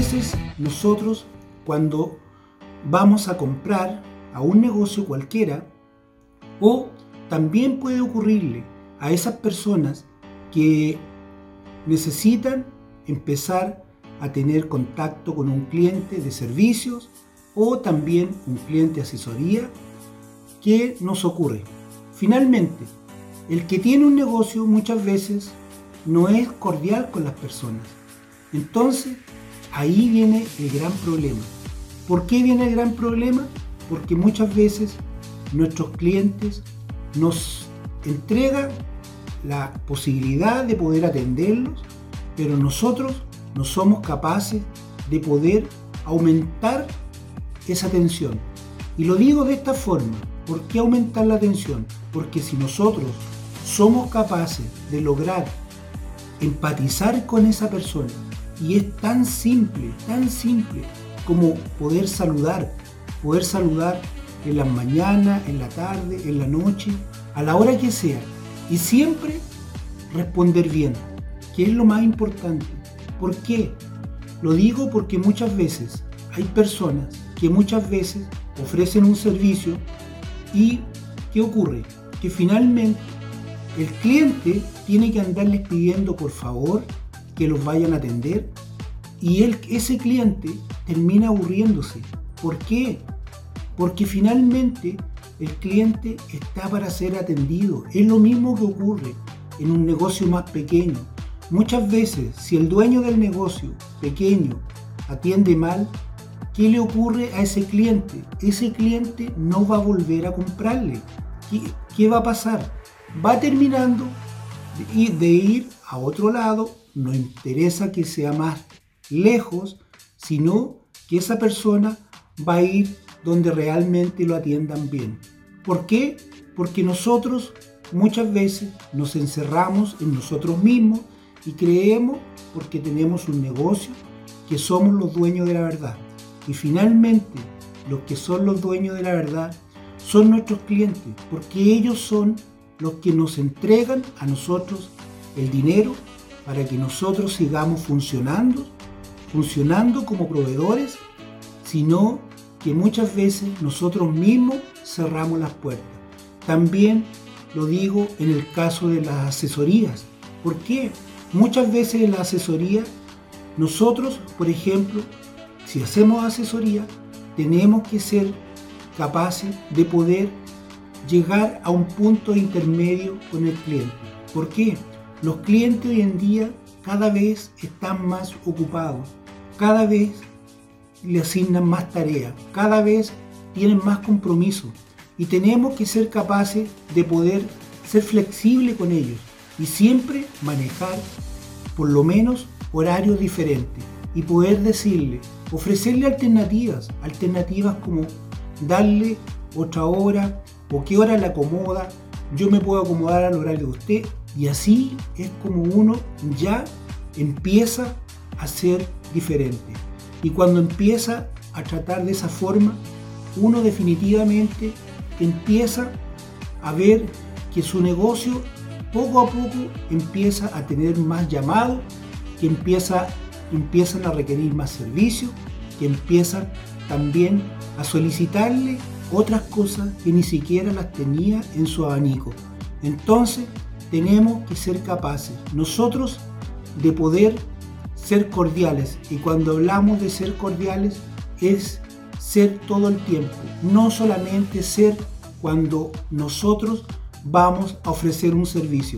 veces nosotros cuando vamos a comprar a un negocio cualquiera, o también puede ocurrirle a esas personas que necesitan empezar a tener contacto con un cliente de servicios o también un cliente de asesoría, ¿qué nos ocurre? Finalmente, el que tiene un negocio muchas veces no es cordial con las personas. Entonces, ahí viene el gran problema. ¿Por qué viene el gran problema? Porque muchas veces nuestros clientes nos entregan la posibilidad de poder atenderlos, pero nosotros no somos capaces de poder aumentar esa atención. Y lo digo de esta forma, ¿por qué aumentar la atención? Porque si nosotros somos capaces de lograr empatizar con esa persona, y es tan simple, tan simple como poder saludar, poder saludar en la mañana, en la tarde, en la noche, a la hora que sea, y siempre responder bien, que es lo más importante. ¿Por qué? Lo digo porque muchas veces hay personas que muchas veces ofrecen un servicio y ¿qué ocurre? Que finalmente el cliente tiene que andarles pidiendo por favor que los vayan a atender y ese cliente termina aburriéndose. ¿Por qué? Porque finalmente el cliente está para ser atendido. Es lo mismo que ocurre en un negocio más pequeño. Muchas veces, si el dueño del negocio pequeño atiende mal, ¿qué le ocurre a ese cliente? Ese cliente no va a volver a comprarle. ¿Qué, va a pasar? Va terminando de ir a otro lado, no interesa que sea más lejos, sino que esa persona va a ir donde realmente lo atiendan bien. ¿Por qué? Porque nosotros muchas veces nos encerramos en nosotros mismos y creemos, porque tenemos un negocio, que somos los dueños de la verdad. Y finalmente, los que son los dueños de la verdad son nuestros clientes, porque ellos son los que nos entregan a nosotros el dinero para que nosotros sigamos funcionando, funcionando como proveedores, sino que muchas veces nosotros mismos cerramos las puertas. También lo digo en el caso de las asesorías. ¿Por qué? Muchas veces en la asesoría, nosotros, por ejemplo, si hacemos asesoría, tenemos que ser capaces de poder llegar a un punto intermedio con el cliente. ¿Por qué? Los clientes hoy en día cada vez están más ocupados, cada vez le asignan más tareas, cada vez tienen más compromiso y tenemos que ser capaces de poder ser flexibles con ellos y siempre manejar por lo menos horarios diferentes y poder decirle, ofrecerle alternativas, alternativas como darle otra hora o qué hora le acomoda, yo me puedo acomodar al horario de usted y así es como uno ya empieza a ser diferente. Y cuando empieza a tratar de esa forma, uno definitivamente empieza a ver que su negocio poco a poco empieza a tener más llamado, que empieza, empiezan a requerir más servicios, que empiezan también a solicitarle otras cosas que ni siquiera las tenía en su abanico. Entonces tenemos que ser capaces nosotros de poder ser cordiales. Y cuando hablamos de ser cordiales es ser todo el tiempo, no solamente ser cuando nosotros vamos a ofrecer un servicio.